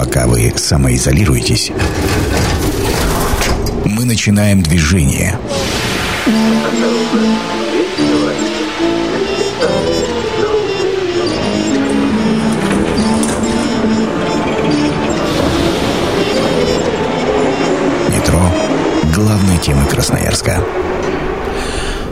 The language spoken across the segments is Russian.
Пока вы самоизолируетесь, мы начинаем движение. Метро – главной темы Красноярска.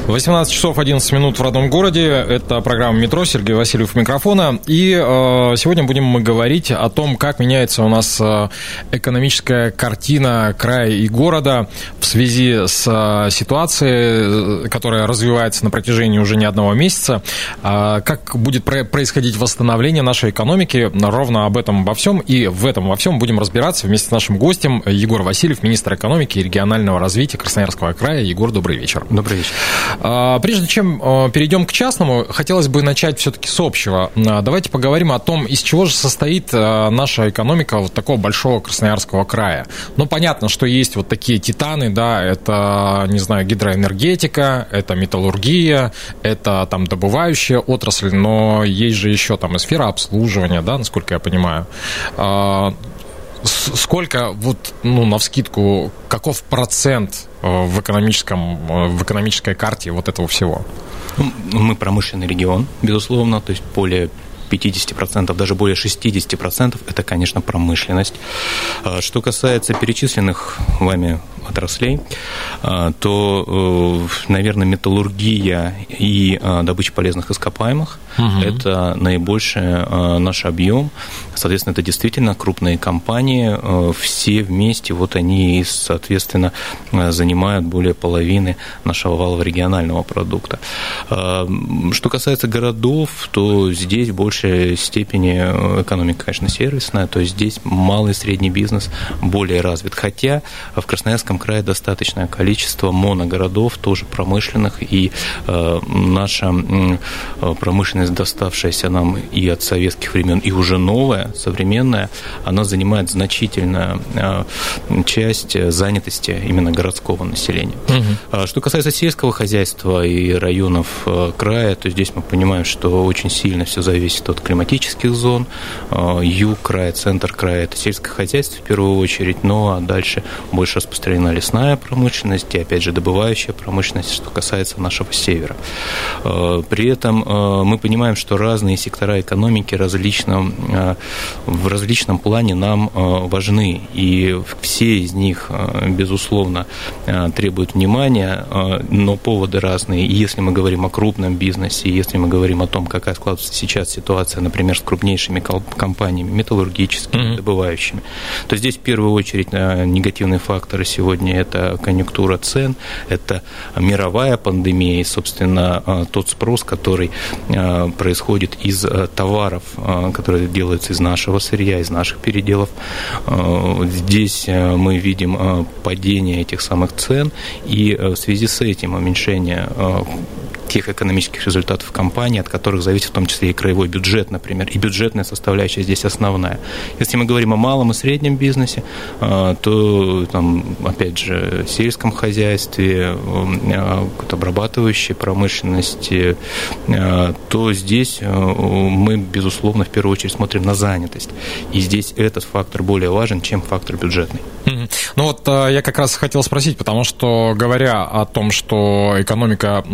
18 часов 11 минут в родном городе. Это программа «Метро». Сергей Васильев микрофона. И э, сегодня будем мы говорить о том, как меняется у нас э, экономическая картина края и города в связи с э, ситуацией, э, которая развивается на протяжении уже не одного месяца. Э, как будет про- происходить восстановление нашей экономики. Ровно об этом обо всем. И в этом во всем будем разбираться вместе с нашим гостем Егор Васильев, министр экономики и регионального развития Красноярского края. Егор, добрый вечер. Добрый вечер. А, прежде чем а, перейдем к частному, хотелось бы начать все-таки с общего. А, давайте поговорим о том, из чего же состоит наша экономика вот такого большого Красноярского края. Ну, понятно, что есть вот такие титаны, да, это, не знаю, гидроэнергетика, это металлургия, это там добывающая отрасль, но есть же еще там и сфера обслуживания, да, насколько я понимаю сколько, вот, ну, на вскидку, каков процент э, в, экономическом, э, в экономической карте вот этого всего? Мы промышленный регион, безусловно, то есть более 50%, даже более 60% это, конечно, промышленность. А что касается перечисленных вами отраслей, а, то, э, наверное, металлургия и а, добыча полезных ископаемых угу. это наибольший наш объем. Соответственно, это действительно крупные компании, все вместе, вот они, соответственно, занимают более половины нашего валового регионального продукта. Что касается городов, то здесь больше большей степени э, экономика, конечно, сервисная, то есть здесь малый и средний бизнес более развит. Хотя в Красноярском крае достаточное количество моногородов, тоже промышленных, и э, наша э, промышленность, доставшаяся нам и от советских времен, и уже новая, современная, она занимает значительную э, часть занятости именно городского населения. Угу. Что касается сельского хозяйства и районов э, края, то здесь мы понимаем, что очень сильно все зависит от климатических зон. Э, юг края, центр края – это сельское хозяйство в первую очередь, ну а дальше больше распространена лесная промышленность и, опять же, добывающая промышленность, что касается нашего севера. Э, при этом э, мы понимаем, что разные сектора экономики различном, в различном плане нам важны, и все из них, безусловно, требуют внимания, но поводы разные. И если мы говорим о крупном бизнесе, если мы говорим о том, какая складывается сейчас ситуация, например, с крупнейшими компаниями, металлургическими, mm-hmm. добывающими, то здесь в первую очередь э, негативные факторы сегодня это конъюнктура цен, это мировая пандемия и, собственно, э, тот спрос, который э, происходит из товаров, которые делаются из нашего сырья, из наших переделов. Здесь мы видим падение этих самых цен, и в связи с этим уменьшение тех экономических результатов компании, от которых зависит в том числе и краевой бюджет, например, и бюджетная составляющая здесь основная. Если мы говорим о малом и среднем бизнесе, а, то, там, опять же, сельском хозяйстве, а, обрабатывающей промышленности, а, то здесь мы, безусловно, в первую очередь смотрим на занятость. И здесь этот фактор более важен, чем фактор бюджетный. Ну вот я как раз хотел спросить, потому что говоря о том, что экономика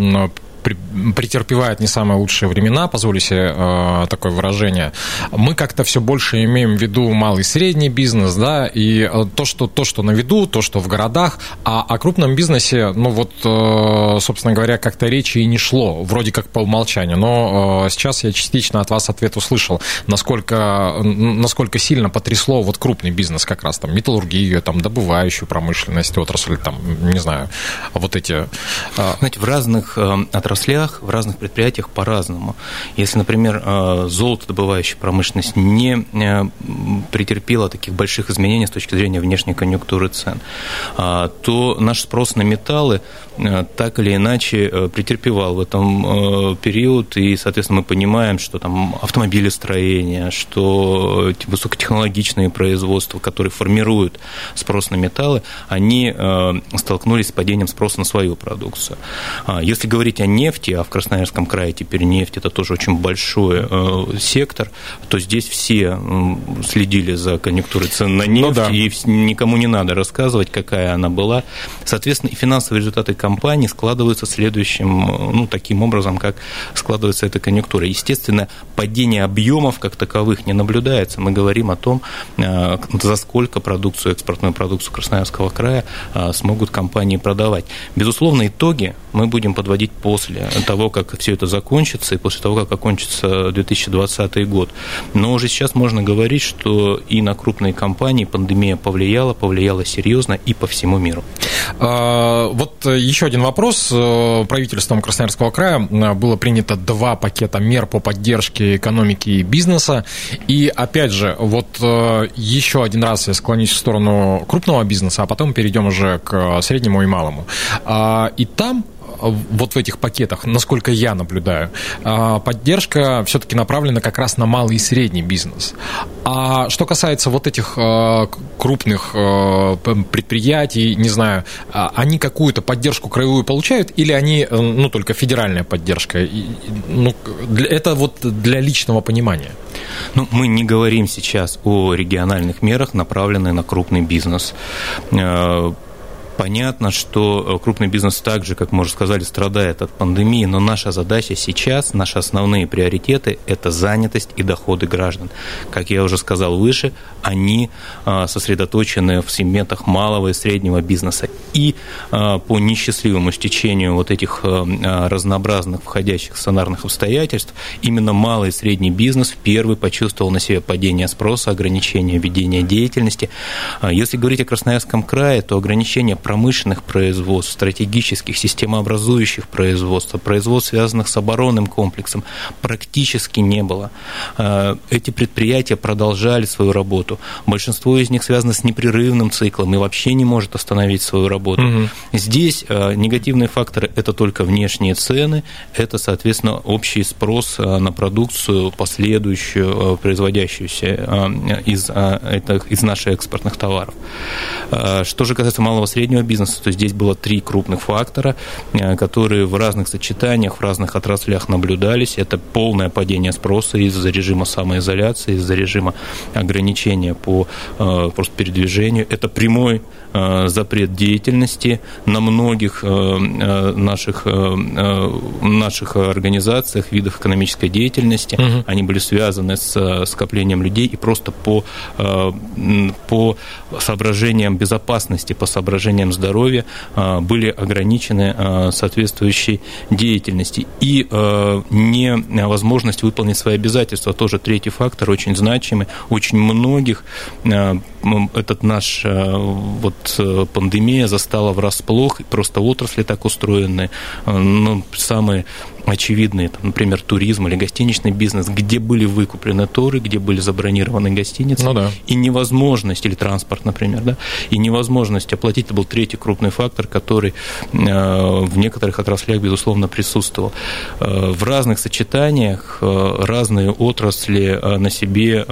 претерпевает не самые лучшие времена, позволю себе э, такое выражение, мы как-то все больше имеем в виду малый и средний бизнес, да, и э, то, что, то, что на виду, то, что в городах, а о крупном бизнесе, ну вот, э, собственно говоря, как-то речи и не шло, вроде как по умолчанию, но э, сейчас я частично от вас ответ услышал, насколько, насколько сильно потрясло вот крупный бизнес как раз, там, металлургию, там, добывающую промышленность, отрасль, там, не знаю, вот эти... Э... Знаете, в разных э, отраслях отраслях, в разных предприятиях по-разному. Если, например, э, золотодобывающая промышленность не э, претерпела таких больших изменений с точки зрения внешней конъюнктуры цен, а, то наш спрос на металлы э, так или иначе претерпевал в этом период, и, соответственно, мы понимаем, что там автомобилестроение, что высокотехнологичные производства, которые формируют спрос на металлы, они столкнулись с падением спроса на свою продукцию. А, если говорить о не нефти, а в Красноярском крае теперь нефть это тоже очень большой э, сектор, то здесь все следили за конъюнктурой цен на ну нефть, ну, да. и никому не надо рассказывать, какая она была. Соответственно, и финансовые результаты компании складываются следующим, ну, таким образом, как складывается эта конъюнктура. Естественно, падение объемов как таковых не наблюдается. Мы говорим о том, э, за сколько продукцию, экспортную продукцию Красноярского края э, смогут компании продавать. Безусловно, итоги мы будем подводить после того, как все это закончится, и после того, как окончится 2020 год. Но уже сейчас можно говорить, что и на крупные компании пандемия повлияла, повлияла серьезно и по всему миру. А, вот еще один вопрос. Правительством Красноярского края было принято два пакета мер по поддержке экономики и бизнеса. И опять же, вот э, еще один раз я склонюсь в сторону крупного бизнеса, а потом перейдем уже к среднему и малому. А, и там вот в этих пакетах, насколько я наблюдаю, а, поддержка все-таки направлена как раз на малый и средний бизнес. А что касается вот этих а, крупных а, предприятий, не знаю, они какую-то поддержку краевую получают или они, э, ну, только федеральная поддержка? Ну, это вот для личного понимания. Ну, мы не говорим сейчас о региональных мерах, направленных на крупный бизнес. Понятно, что э, крупный бизнес также, как мы уже сказали, страдает от пандемии, но наша задача сейчас, наши основные приоритеты – это занятость и доходы граждан. Как я уже сказал выше, они э, сосредоточены в сегментах малого и среднего бизнеса. И э, по несчастливому стечению вот этих разнообразных входящих сценарных обстоятельств, именно малый и средний бизнес первый почувствовал на себе падение спроса, ограничение ведения деятельности. Если говорить о Красноярском крае, то ограничение промышленных производств, стратегических, системообразующих производств, производств, связанных с оборонным комплексом, практически не было. Э, эти предприятия продолжали свою работу. Большинство из них связано с непрерывным циклом и вообще не может остановить свою работу. Угу. Здесь э, негативные факторы – это только внешние цены, это, соответственно, общий спрос э, на продукцию, последующую, производящуюся из, из наших экспортных товаров. Что же касается малого среднего среднего бизнеса, то здесь было три крупных фактора, э, которые в разных сочетаниях, в разных отраслях наблюдались. Это полное падение спроса из-за режима самоизоляции, из-за режима ограничения по э, просто передвижению. Это прямой э, запрет деятельности на многих наших, наших организациях, видах экономической деятельности. Угу. Они были связаны с скоплением людей и просто по, по соображениям безопасности, по соображениям состоянием здоровья а, были ограничены а, соответствующей деятельности. И а, невозможность выполнить свои обязательства тоже третий фактор, очень значимый. Очень многих этот наш вот пандемия застала врасплох, просто отрасли так устроены, ну, самые очевидные, там, например, туризм или гостиничный бизнес, где были выкуплены туры, где были забронированы гостиницы, ну, да. и невозможность, или транспорт, например, да, и невозможность оплатить, это был третий крупный фактор, который э, в некоторых отраслях, безусловно, присутствовал. Э, в разных сочетаниях э, разные отрасли на себе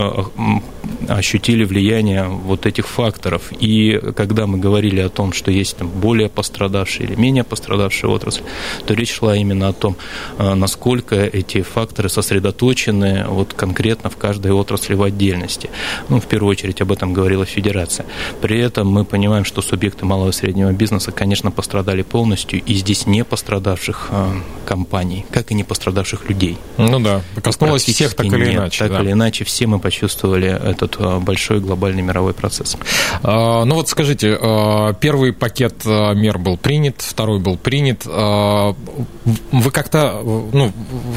ощутили влияние вот этих факторов. И когда мы говорили о том, что есть там более пострадавшие или менее пострадавшие отрасли, то речь шла именно о том, Э, насколько эти факторы сосредоточены вот конкретно в каждой отрасли в отдельности. Ну, в первую очередь об этом говорила Федерация. При этом мы понимаем, что субъекты малого и среднего бизнеса, конечно, пострадали полностью, и здесь не пострадавших э, компаний, как и не пострадавших людей. Ну да, коснулось всех так или нет, иначе. Так да. или иначе, все мы почувствовали этот э, большой глобальный мировой процесс. А, ну вот скажите, первый пакет мер был принят, второй был принят. Вы как-то ну,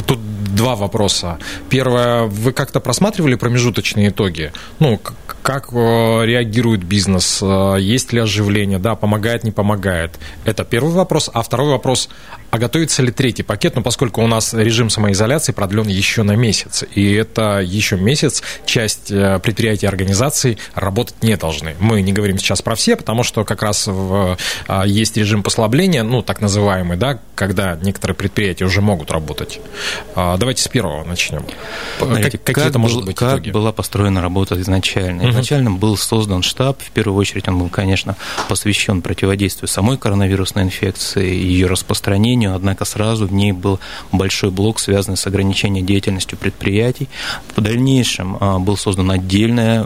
тут два вопроса. Первое, вы как-то просматривали промежуточные итоги? Ну, как э, реагирует бизнес? Э, есть ли оживление? Да, помогает, не помогает? Это первый вопрос. А второй вопрос, а готовится ли третий пакет? Ну, поскольку у нас режим самоизоляции продлен еще на месяц, и это еще месяц часть э, предприятий и организаций работать не должны. Мы не говорим сейчас про все, потому что как раз в, есть режим послабления, ну, так называемый, да, когда некоторые предприятия уже могут работать. А, давайте с первого начнем. Смотрите, как, какие это может быть как итоги? была построена работа изначально? Изначально был создан штаб, в первую очередь он был, конечно, посвящен противодействию самой коронавирусной инфекции, ее распространению, однако сразу в ней был большой блок, связанный с ограничением деятельности предприятий. В дальнейшем а, был создан отдельный,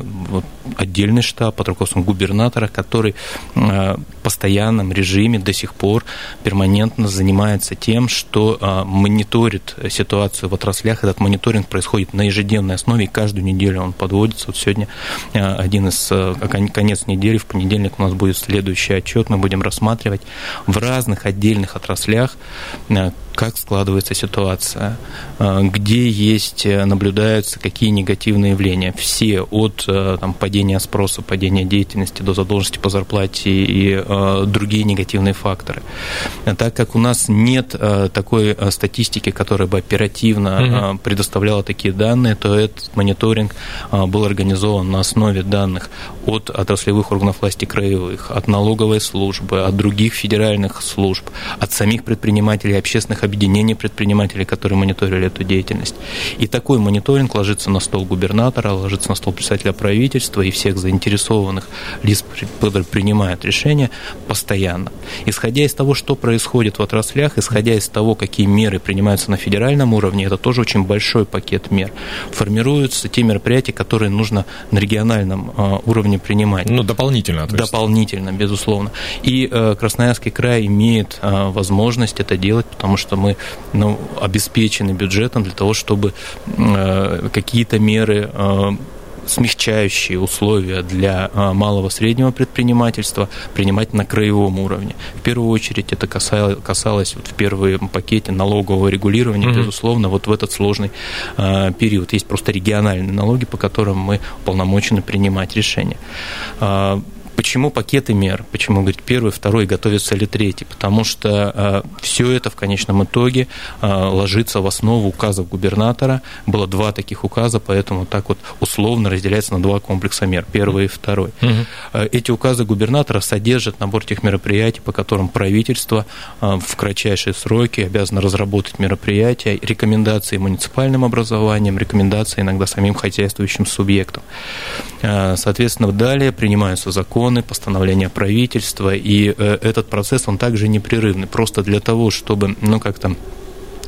отдельный штаб под руководством губернатора, который а, в постоянном режиме до сих пор перманентно занимается тем, что а, мониторит ситуацию в отраслях. Этот мониторинг происходит на ежедневной основе, и каждую неделю он подводится. Вот сегодня один из конец недели, в понедельник у нас будет следующий отчет, мы будем рассматривать в разных отдельных отраслях как складывается ситуация, э, где есть, э, наблюдаются какие негативные явления. Все от э, там, падения спроса, падения деятельности до задолженности по зарплате и другие негативные факторы. Так как у нас нет такой статистики, которая бы оперативно угу. предоставляла такие данные, то этот мониторинг был организован на основе данных от отраслевых органов власти краевых, от налоговой службы, от других федеральных служб, от самих предпринимателей общественных объединений предпринимателей, которые мониторили эту деятельность. И такой мониторинг ложится на стол губернатора, ложится на стол представителя правительства и всех заинтересованных лиц, которые принимают решения постоянно. Исходя из того, что происходит в отраслях, исходя из того, какие меры принимаются на федеральном уровне, это тоже очень большой пакет мер. Формируются те мероприятия, которые нужно на региональном а, уровне принимать. Ну, дополнительно. То есть. Дополнительно, безусловно. И э, Красноярский край имеет э, возможность это делать, потому что мы ну, обеспечены бюджетом для того, чтобы э, какие-то меры э, смягчающие условия для э, малого среднего предпринимательства принимать на краевом уровне. В первую очередь это касалось, касалось вот в первом пакете налогового регулирования, mm-hmm. безусловно, вот в этот сложный э, период. Есть просто региональные налоги, по которым мы полномочены принимать решения. Э, Почему пакеты мер? Почему, говорит, первый, второй, готовится ли третий? Потому что э, все это в конечном итоге э, ложится в основу указов губернатора. Было два таких указа, поэтому так вот условно разделяется на два комплекса мер, первый и второй. Угу. Эти указы губернатора содержат набор тех мероприятий, по которым правительство э, в кратчайшие сроки обязано разработать мероприятия, рекомендации муниципальным образованием, рекомендации иногда самим хозяйствующим субъектам. Э, соответственно, далее принимаются законы, законы, постановления правительства, и э, этот процесс, он также непрерывный, просто для того, чтобы, ну, как-то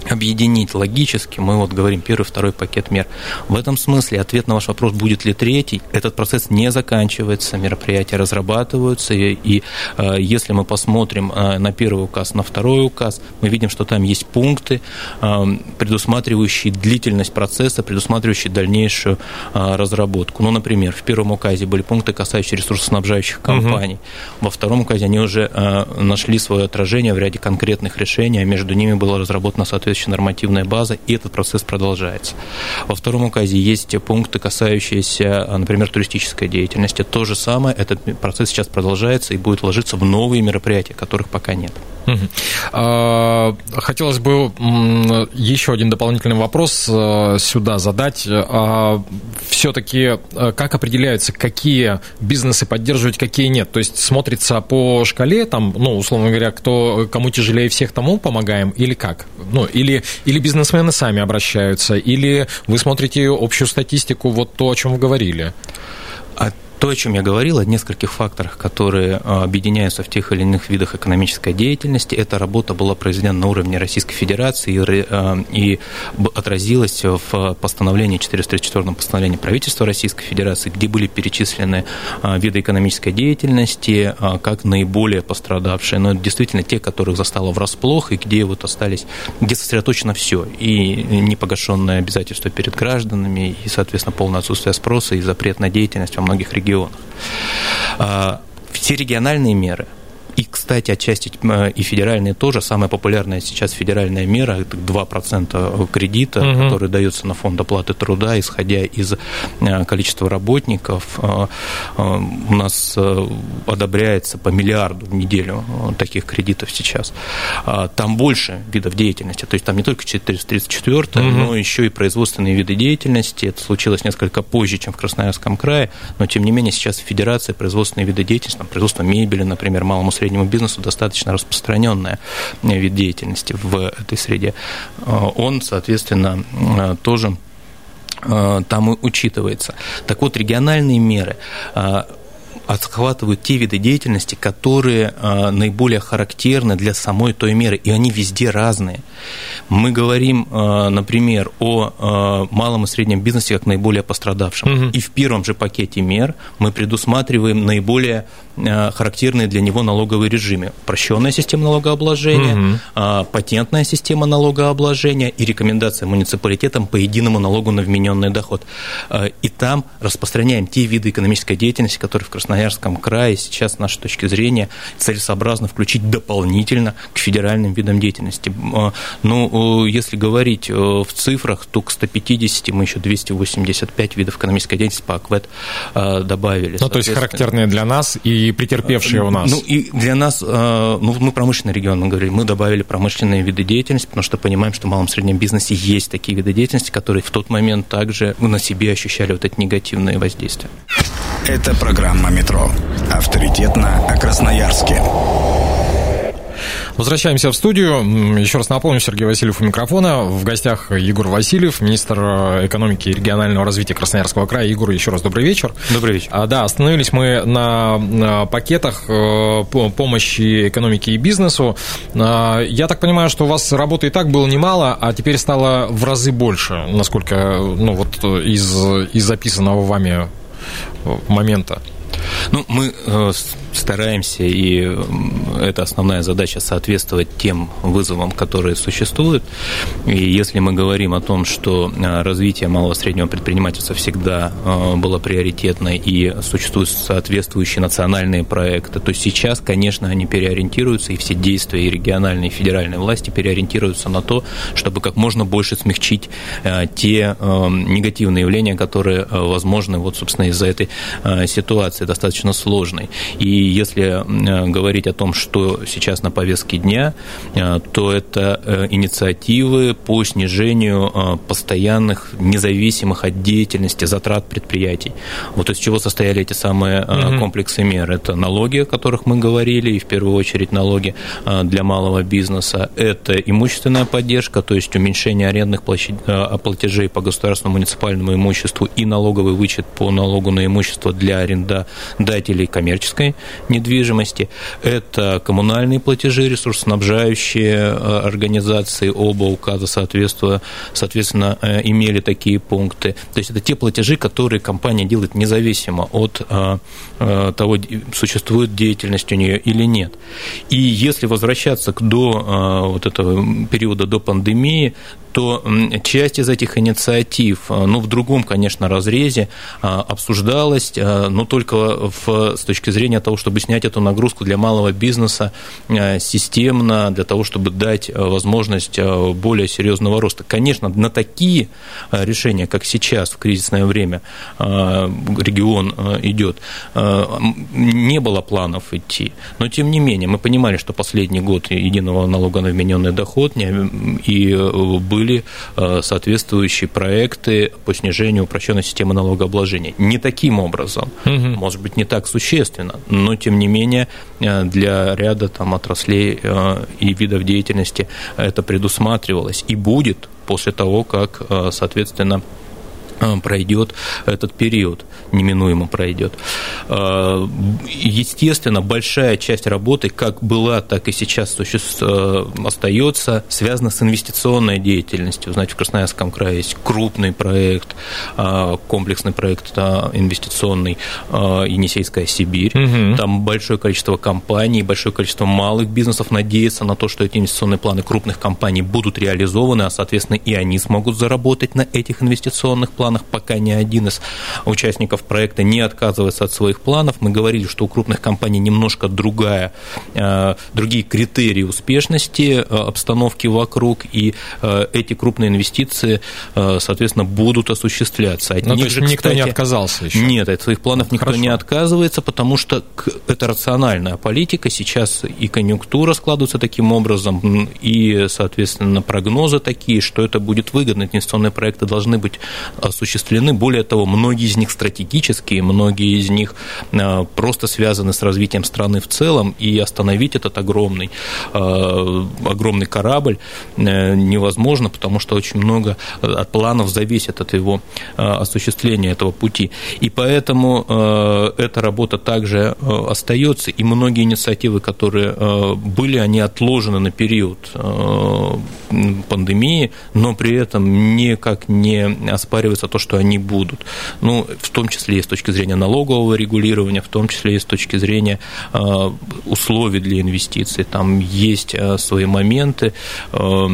объединить логически, мы вот говорим первый, второй пакет мер. В этом смысле ответ на ваш вопрос, будет ли третий, этот процесс не заканчивается, мероприятия разрабатываются, и, и э, если мы посмотрим э, на первый указ, на второй указ, мы видим, что там есть пункты, э, предусматривающие длительность процесса, предусматривающие дальнейшую э, разработку. Ну, например, в первом указе были пункты, касающиеся ресурсоснабжающих компаний, угу. во втором указе они уже э, нашли свое отражение в ряде конкретных решений, а между ними было разработано соответственно соответствующая нормативная база, и этот процесс продолжается. Во втором указе есть пункты, касающиеся, например, туристической деятельности. То же самое, этот процесс сейчас продолжается и будет ложиться в новые мероприятия, которых пока нет. А, хотелось бы еще один дополнительный вопрос э, сюда задать. А, Все-таки э, как определяется, какие бизнесы поддерживать, какие нет? То есть смотрится по шкале, там, ну, условно говоря, кто, кому тяжелее всех, тому помогаем, или как? Ну, или, или бизнесмены сами обращаются, или вы смотрите общую статистику, вот то, о чем вы говорили? А то, о чем я говорил, о нескольких факторах, которые а, объединяются в тех или иных видах экономической деятельности, эта работа была произведена на уровне Российской Федерации и, и отразилась в постановлении 434 постановлении правительства Российской Федерации, где были перечислены а, виды экономической деятельности как наиболее пострадавшие, но действительно те, которых застало врасплох и где вот остались, где сосредоточено все, и непогашенное обязательство перед гражданами, и, соответственно, полное отсутствие спроса и запрет на деятельность во многих регионах регионах. А, все региональные меры – и, кстати, отчасти э, и федеральные тоже. Самая популярная сейчас федеральная мера – это 2% кредита, угу. который дается на фонд оплаты труда, исходя из э, количества работников. Э, у нас одобряется по миллиарду в неделю таких кредитов сейчас. А, там больше видов деятельности. То есть там не только 434, угу. но еще и производственные виды деятельности. Это случилось несколько позже, чем в Красноярском крае, но тем не менее сейчас в Федерации производственные виды деятельности, там, производство мебели, например, малому среднему среднему бизнесу достаточно распространенная вид деятельности в этой среде. Он, соответственно, тоже там учитывается. Так вот, региональные меры охватывают те виды деятельности, которые а, наиболее характерны для самой той меры, и они везде разные. Мы говорим, а, например, о а, малом и среднем бизнесе как наиболее пострадавшем. Угу. И в первом же пакете мер мы предусматриваем наиболее характерные для него налоговые режимы. Упрощенная система налогообложения, угу. патентная система налогообложения и рекомендация муниципалитетам по единому налогу на вмененный доход. И там распространяем те виды экономической деятельности, которые в Красноярске Красноярском крае сейчас, с нашей точки зрения, целесообразно включить дополнительно к федеральным видам деятельности. А, ну, если говорить э, в цифрах, то к 150 мы еще 285 видов экономической деятельности по АКВЭД э, добавили. Ну, то есть характерные для нас и претерпевшие у нас. Ну, и для нас, э, ну, мы промышленный регион, мы говорили, мы добавили промышленные виды деятельности, потому что понимаем, что в малом и среднем бизнесе есть такие виды деятельности, которые в тот момент также на себе ощущали вот эти негативные воздействия. Это программа «Метро». Авторитетно о Красноярске. Возвращаемся в студию. Еще раз напомню, Сергей Васильев у микрофона. В гостях Егор Васильев, министр э, экономики и регионального развития Красноярского края. Егор, еще раз добрый вечер. Добрый вечер. А, да, остановились мы на, пакетах э, помощи экономике и бизнесу. А, я так понимаю, что у вас работы и так было немало, а теперь стало в разы больше, насколько ну, вот из, из записанного вами момента? Ну, мы э, стараемся, и это основная задача, соответствовать тем вызовам, которые существуют. И если мы говорим о том, что э, развитие малого и среднего предпринимательства всегда э, было приоритетно и существуют соответствующие национальные проекты, то сейчас, конечно, они переориентируются, и все действия и региональные, и федеральные власти переориентируются на то, чтобы как можно больше смягчить те негативные явления, которые возможны, вот, собственно, из-за этой ситуации достаточно сложной. И если э, говорить о том, что сейчас на повестке дня, э, то это э, инициативы по снижению постоянных, независимых от деятельности затрат предприятий. Вот из чего состояли эти самые угу. комплексы мер. Это налоги, о которых мы говорили, и в первую очередь налоги для малого бизнеса. Это имущественная поддержка, то есть уменьшение арендных платежей по государственному муниципальному имуществу и налоговый вычет по налогу на имущество для арендодателей коммерческой недвижимости, это коммунальные платежи, ресурсоснабжающие э, организации, оба указа соответственно, соответственно э, имели такие пункты. То есть это те платежи, которые компания делает независимо от э, того, существует деятельность у нее или нет. И если возвращаться к до вот этого периода до пандемии, то часть из этих инициатив, ну, в другом, конечно, разрезе обсуждалась, но только в, с точки зрения того, чтобы снять эту нагрузку для малого бизнеса системно, для того, чтобы дать возможность более серьезного роста. Конечно, на такие решения, как сейчас, в кризисное время, регион идет, не было планов идти. Но, тем не менее, мы понимали, что последний год единого налога на вмененный доход и были э, соответствующие проекты по снижению упрощенной системы налогообложения. Не таким образом, угу. может быть, не так существенно, но, тем не менее, э, для ряда там, отраслей э, и видов деятельности это предусматривалось и будет после того, как, соответственно, Э, пройдет этот период, неминуемо пройдет. Э, естественно, большая часть работы, как была, так и сейчас э, остается, связана с инвестиционной деятельностью. Знаете, в Красноярском крае есть крупный проект, комплексный проект инвестиционный Енисейская Сибирь. Угу. Там большое количество компаний, большое количество малых бизнесов надеется на то, что эти инвестиционные планы крупных компаний будут реализованы, а, соответственно, и они смогут заработать на этих инвестиционных планах планах, пока ни один из участников проекта не отказывается от своих планов. Мы говорили, что у крупных компаний немножко другая, э, другие критерии успешности э, обстановки вокруг, и э, эти крупные инвестиции, соответственно, будут осуществляться. От ну, то есть же, никто кстати, не отказался еще? Нет, от своих планов ну, никто хорошо. не отказывается, потому что это рациональная политика. Сейчас и конъюнктура складывается таким образом, и, соответственно, прогнозы такие, что это будет выгодно. Инвестиционные проекты должны быть осуществлены. Более того, многие из них стратегические, многие из них просто связаны с развитием страны в целом, и остановить этот огромный, огромный корабль невозможно, потому что очень много от планов зависит от его осуществления этого пути. И поэтому эта работа также остается, и многие инициативы, которые были, они отложены на период пандемии, но при этом никак не оспаривается то, что они будут. Ну, в том числе и с точки зрения налогового регулирования, в том числе и с точки зрения а, условий для инвестиций. Там есть а, свои моменты, а,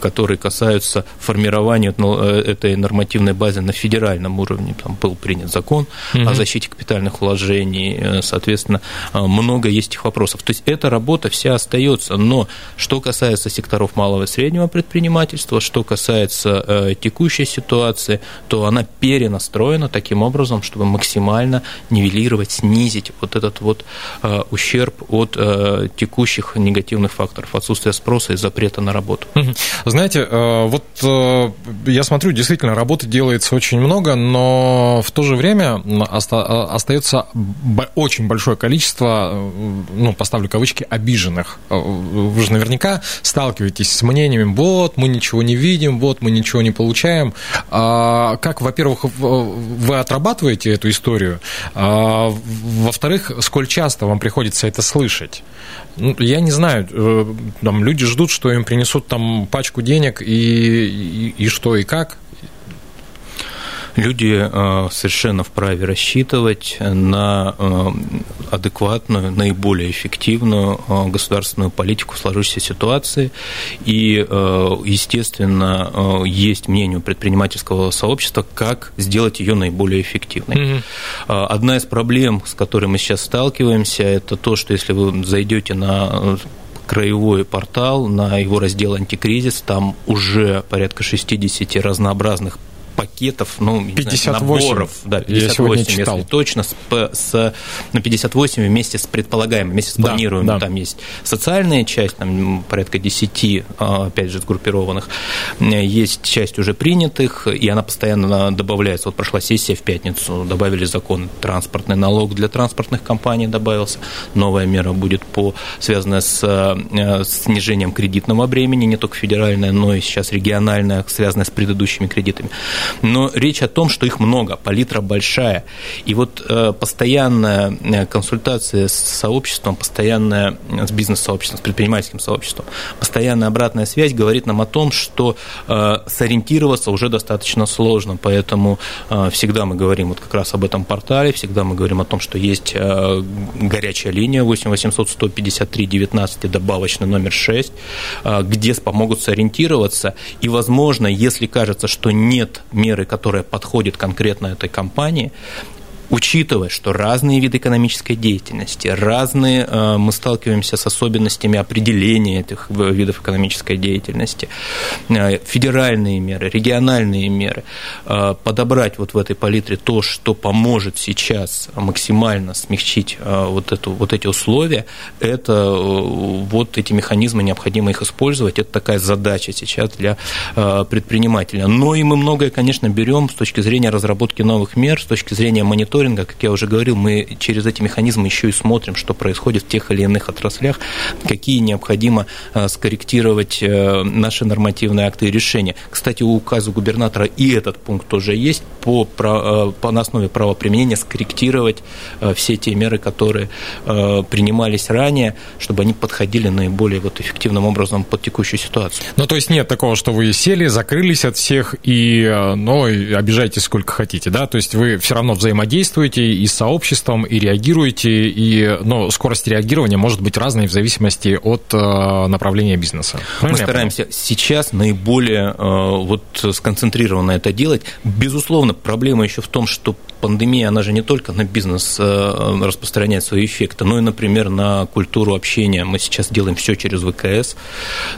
которые касаются формирования э, этой нормативной базы на федеральном уровне. Там был принят закон угу. о защите капитальных вложений, э, соответственно, много есть этих вопросов. То есть эта работа вся остается, но что касается секторов малого и среднего предпринимательства, что касается э, текущей ситуации, то она перенастроена таким образом, чтобы максимально нивелировать, снизить вот этот вот э, ущерб от э, текущих негативных факторов, отсутствия спроса и запрета на работу. Знаете, вот я смотрю, действительно, работы делается очень много, но в то же время остается очень большое количество, ну, поставлю кавычки, обиженных. Вы же наверняка сталкиваетесь с мнениями, вот, мы ничего не видим, вот, мы ничего не получаем. А, как, во-первых, вы отрабатываете эту историю, а, во-вторых, сколь часто вам приходится это слышать? Ну, я не знаю, э, там люди ждут, что им принесут там пачку денег и, и, и что, и как люди э, совершенно вправе рассчитывать на э, адекватную, наиболее эффективную э, государственную политику в сложившейся ситуации. И, естественно, есть мнение предпринимательского сообщества, как сделать ее наиболее эффективной. Mm-hmm. Одна из проблем, с которой мы сейчас сталкиваемся, это то, что если вы зайдете на краевой портал, на его раздел «Антикризис», там уже порядка 60 разнообразных пакетов, ну, 58. Знаю, наборов, да, 58, если читал. точно, с, с, на 58 вместе с предполагаемым, вместе с планируемым, да, там есть социальная часть, там порядка 10, а, опять же, сгруппированных, есть часть уже принятых, и она постоянно добавляется. Вот прошла сессия в пятницу, добавили закон, транспортный налог для транспортных компаний добавился, новая мера будет по, связанная с, э, снижением кредитного бремени, не только федеральная, но и сейчас региональная, связанная с предыдущими кредитами но речь о том, что их много, палитра большая. И вот э, постоянная э, консультация с сообществом, постоянная с бизнес-сообществом, с предпринимательским сообществом, постоянная обратная связь говорит нам о том, что э, сориентироваться уже достаточно сложно, поэтому всегда мы говорим вот как раз об этом портале, всегда мы говорим о том, что есть горячая линия 8 800 153 19 добавочный номер 6, где помогут сориентироваться, и, возможно, если кажется, что нет меры, которая подходит конкретно этой компании, учитывая, что разные виды экономической деятельности, разные, э, мы сталкиваемся с особенностями определения этих видов экономической деятельности, э, федеральные меры, региональные меры, э, подобрать вот в этой палитре то, что поможет сейчас максимально смягчить вот, эту, вот эти условия, это вот эти механизмы, необходимо их использовать, это такая задача сейчас для предпринимателя. Но и мы многое, конечно, берем с точки зрения разработки новых мер, с точки зрения мониторинга, мониторинга, как я уже говорил, мы через эти механизмы еще и смотрим, что происходит в тех или иных отраслях, какие необходимо э, скорректировать э, наши нормативные акты и решения. Кстати, у указа губернатора и этот пункт тоже есть по, э, по, на основе правоприменения скорректировать все те меры, которые принимались ранее, чтобы они подходили наиболее вот эффективным образом под текущую ситуацию. Ну, то есть нет такого, что вы сели, закрылись от всех и, ну, обижайтесь сколько хотите, да? То есть вы все равно взаимодействуете взаимодействуете и с сообществом, и реагируете, и но скорость реагирования может быть разной в зависимости от э, направления бизнеса. Мы стараемся сейчас наиболее э, вот сконцентрированно это делать. Безусловно, проблема еще в том, что пандемия, она же не только на бизнес э, распространяет свои эффекты, но и, например, на культуру общения. Мы сейчас делаем все через ВКС.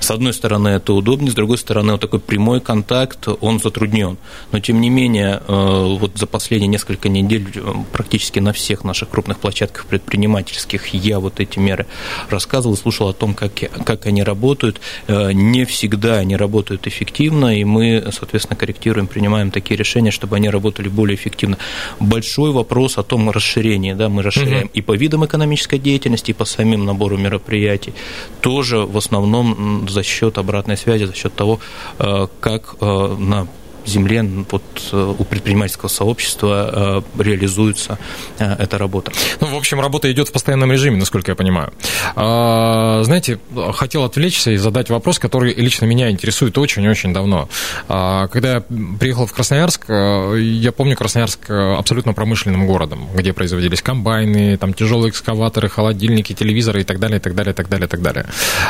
С одной стороны, это удобнее, с другой стороны, вот такой прямой контакт, он затруднен. Но, тем не менее, э, вот за последние несколько недель практически на всех наших крупных площадках предпринимательских я вот эти меры рассказывал, слушал о том, как, как они работают. Не всегда они работают эффективно, и мы, соответственно, корректируем, принимаем такие решения, чтобы они работали более эффективно. Большой вопрос о том расширении, да, мы расширяем угу. и по видам экономической деятельности, и по самим набору мероприятий, тоже в основном за счет обратной связи, за счет того, э, как э, на земле вот, э, у предпринимательского сообщества э, реализуется э, эта работа. Ну, в общем, работа идет в постоянном режиме, насколько я понимаю. А, знаете, хотел отвлечься и задать вопрос, который лично меня интересует очень-очень давно. А, когда я приехал в Красноярск, я помню Красноярск абсолютно промышленным городом, где производились комбайны, там тяжелые экскаваторы, холодильники, телевизоры и так далее, и так далее, и так далее, и так далее.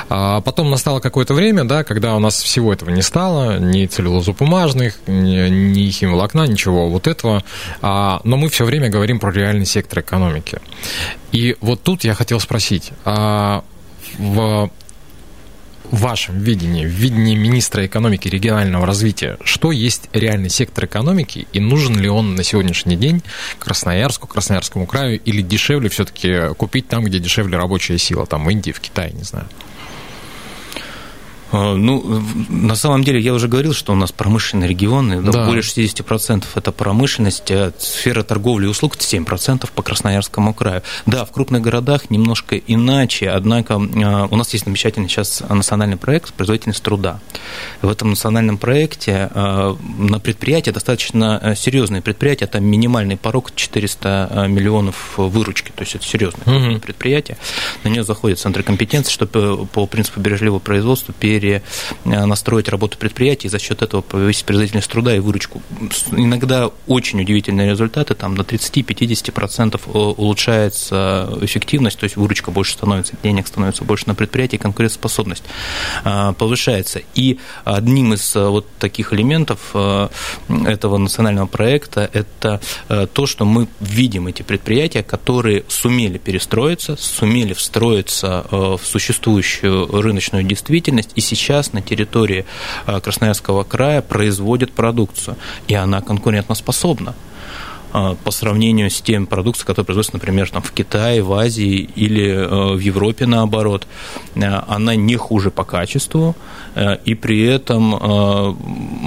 А потом настало какое-то время, да, когда у нас всего этого не стало, ни целлюлозопумажных, ни, химволокна, ничего вот этого. А, но мы все время говорим про реальный сектор экономики. И вот тут я хотел спросить, а в вашем видении, в видении министра экономики регионального развития, что есть реальный сектор экономики и нужен ли он на сегодняшний день Красноярску, Красноярскому краю или дешевле все-таки купить там, где дешевле рабочая сила, там в Индии, в Китае, не знаю? А, ну, на самом деле, я уже говорил, что у нас промышленные регионы, да. более 60% это промышленность, а сфера торговли и услуг 7% по Красноярскому краю. Да, в крупных городах немножко иначе, однако а, у нас есть замечательный сейчас национальный проект «Производительность труда». В этом национальном проекте на предприятие, достаточно серьезное предприятие, там минимальный порог 400 миллионов выручки, то есть это серьезное угу. предприятие. На нее заходят центры компетенции, чтобы по принципу бережливого производства перед настроить работу предприятий и за счет этого повысить производительность труда и выручку. Иногда очень удивительные результаты, там до 30-50% улучшается эффективность, то есть выручка больше становится, денег становится больше на предприятии, конкурентоспособность а, повышается. И одним из вот таких элементов этого национального проекта это то, что мы видим эти предприятия, которые сумели перестроиться, сумели встроиться в существующую рыночную действительность и сейчас на территории э, Красноярского края производят продукцию, и она конкурентоспособна. По сравнению с тем продукцией, которая производится, например, там, в Китае, в Азии или э, в Европе наоборот, э, она не хуже по качеству, э, и при этом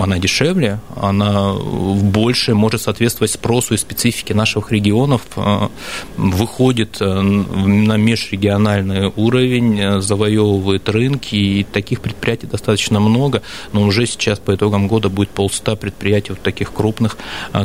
она дешевле, она больше может соответствовать спросу и специфике наших регионов, выходит на межрегиональный уровень, завоевывает рынки, и таких предприятий достаточно много, но уже сейчас по итогам года будет полста предприятий вот таких крупных,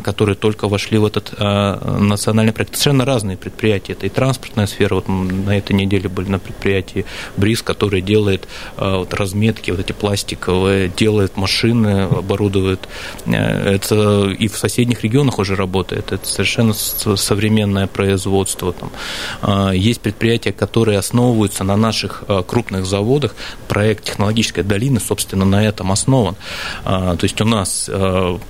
которые только вошли в этот э, национальный проект. Совершенно разные предприятия. Это и транспортная сфера. Вот на этой неделе были на предприятии БРИЗ, который делает э, вот, разметки, вот эти пластиковые, делает машины, оборудует. Э, это и в соседних регионах уже работает. Это совершенно современное производство. Там. Есть предприятия, которые основываются на наших крупных заводах. Проект технологической долины, собственно, на этом основан. То есть у нас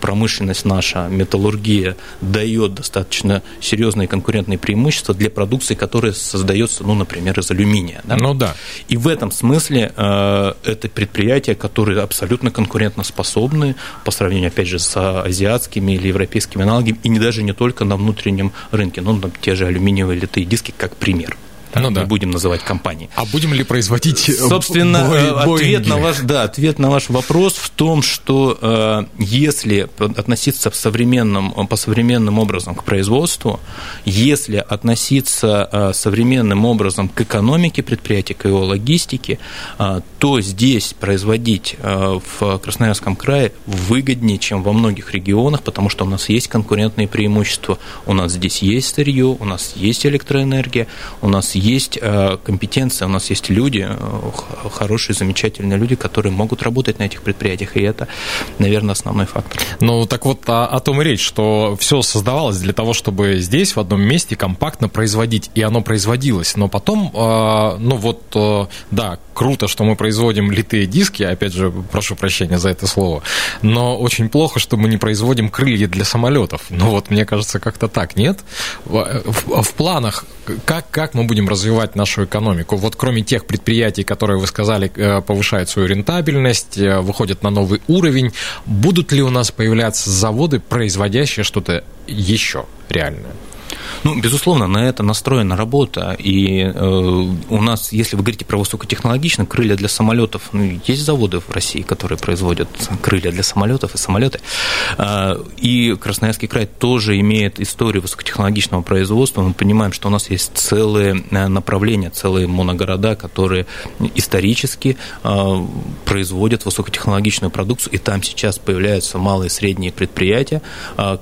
промышленность наша, металлургия дает дает достаточно серьезные конкурентные преимущества для продукции, которая создается, ну, например, из алюминия. Да? Ну да. И в этом смысле э, это предприятия, которые абсолютно конкурентоспособны по сравнению, опять же, с азиатскими или европейскими аналогами, и не даже не только на внутреннем рынке, но ну, те же алюминиевые литые диски, как пример ну, да. не будем называть компании. А будем ли производить э, Собственно, бой, ответ, на ваш, да, ответ на ваш вопрос в том, что э, если относиться современным, по современным образом к производству, если относиться э, современным образом к экономике предприятия, к его логистике, э, то здесь производить э, в Красноярском крае выгоднее, чем во многих регионах, потому что у нас есть конкурентные преимущества, у нас здесь есть сырье, у нас есть электроэнергия, у нас есть компетенция, у нас есть люди, хорошие, замечательные люди, которые могут работать на этих предприятиях, и это, наверное, основной фактор. Ну, так вот, о, о том и речь, что все создавалось для того, чтобы здесь, в одном месте, компактно производить, и оно производилось. Но потом, ну вот, да, круто, что мы производим литые диски, опять же, прошу прощения за это слово, но очень плохо, что мы не производим крылья для самолетов. Ну вот, мне кажется, как-то так, нет? В, в, в планах, как, как мы будем развивать нашу экономику? Вот кроме тех предприятий, которые вы сказали, э, повышают свою рентабельность, э, выходят на новый уровень, будут ли у нас появляться заводы, производящие что-то еще реальное? Ну, безусловно, на это настроена работа. И э, у нас, если вы говорите про высокотехнологично, крылья для самолетов, ну, есть заводы в России, которые производят крылья для самолетов и самолеты. Э, и Красноярский край тоже имеет историю высокотехнологичного производства. Мы понимаем, что у нас есть целые э, направления, целые моногорода, которые исторически производят высокотехнологичную продукцию, и там сейчас появляются малые и средние предприятия,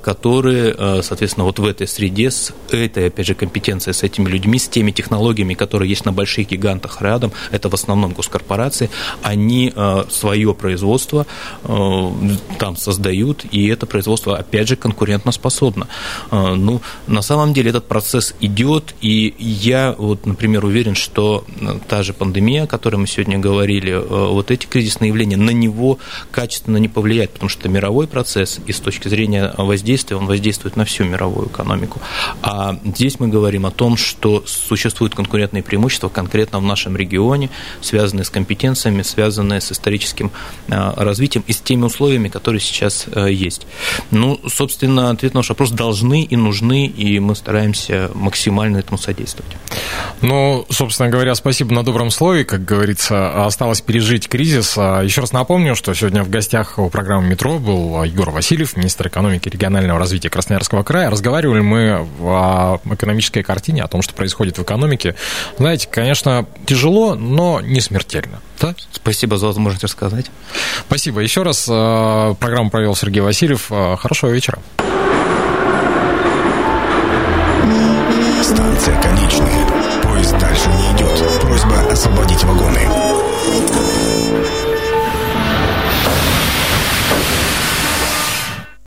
которые, соответственно, вот в этой среде с этой, опять же, компетенция с этими людьми, с теми технологиями, которые есть на больших гигантах рядом, это в основном госкорпорации, они э, свое производство э, там создают, и это производство, опять же, конкурентоспособно. Э, ну, на самом деле этот процесс идет, и я, вот, например, уверен, что та же пандемия, о которой мы сегодня говорили, вот эти кризисные явления, на него качественно не повлияют, потому что это мировой процесс, и с точки зрения воздействия он воздействует на всю мировую экономику. А здесь мы говорим о том, что существуют конкурентные преимущества конкретно в нашем регионе, связанные с компетенциями, связанные с историческим а, развитием и с теми условиями, которые сейчас а, есть. Ну, собственно, ответ на ваш вопрос должны и нужны, и мы стараемся максимально этому содействовать. Ну, собственно говоря, спасибо на добром слове. Как говорится, осталось пережить кризис. А, еще раз напомню, что сегодня в гостях у программы «Метро» был Егор Васильев, министр экономики и регионального развития Красноярского края. Разговаривали мы о экономической картине, о том, что происходит в экономике. Знаете, конечно, тяжело, но не смертельно. Да? Спасибо за возможность рассказать. Спасибо еще раз. А, программу провел Сергей Васильев. А, хорошего вечера.